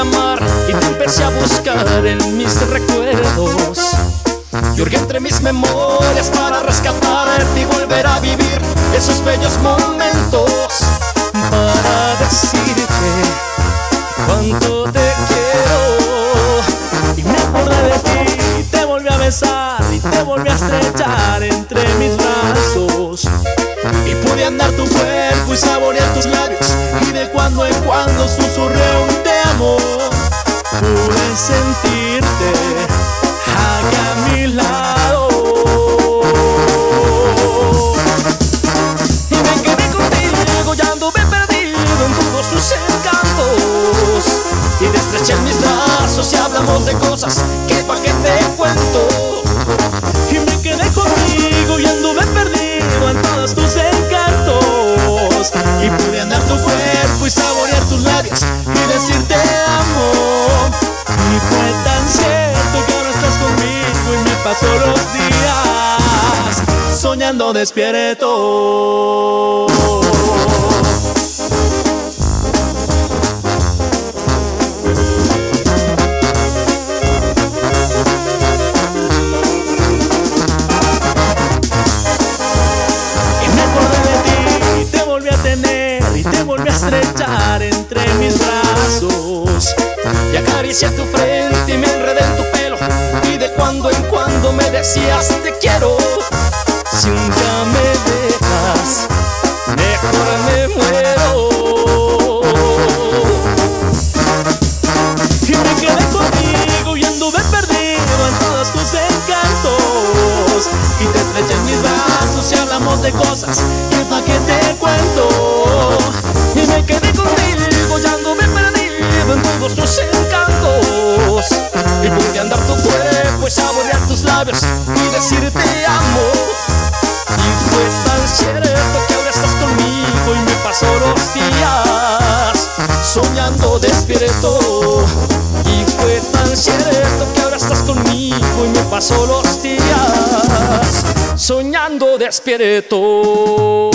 empecé a buscar en mis recuerdos. Y hurgué entre mis memorias para rescatarte y volver a vivir esos bellos momentos. Para decirte cuánto te quiero. Y me acordé de ti, y te volví a besar y te volví a estrechar entre mis brazos. Y pude andar tu cuerpo y saborear tus labios. Y de cuando en cuando de cosas que pa' que te cuento. Y me quedé contigo y anduve perdido en todos tus encantos. Y pude andar tu cuerpo y saborear tus labios y decirte amo. Y fue tan cierto que ahora estás conmigo y me paso los días soñando despierto. Estrechar entre mis brazos. Y acaricié tu frente y me enredé en tu pelo y de cuando en cuando me decías te quiero. Si un día me dejas, mejor me muero. Y me quedé contigo y anduve perdido en todos tus encantos. Y te estreché en mis brazos y hablamos de cosas que pa' que te cuento. Todos tus encantos. Y pude andar tu cuerpo y saborear tus labios y decirte amo. Y fue tan cierto que ahora estás conmigo y me paso los días soñando despierto. Y fue tan cierto que ahora estás conmigo y me paso los días soñando despierto.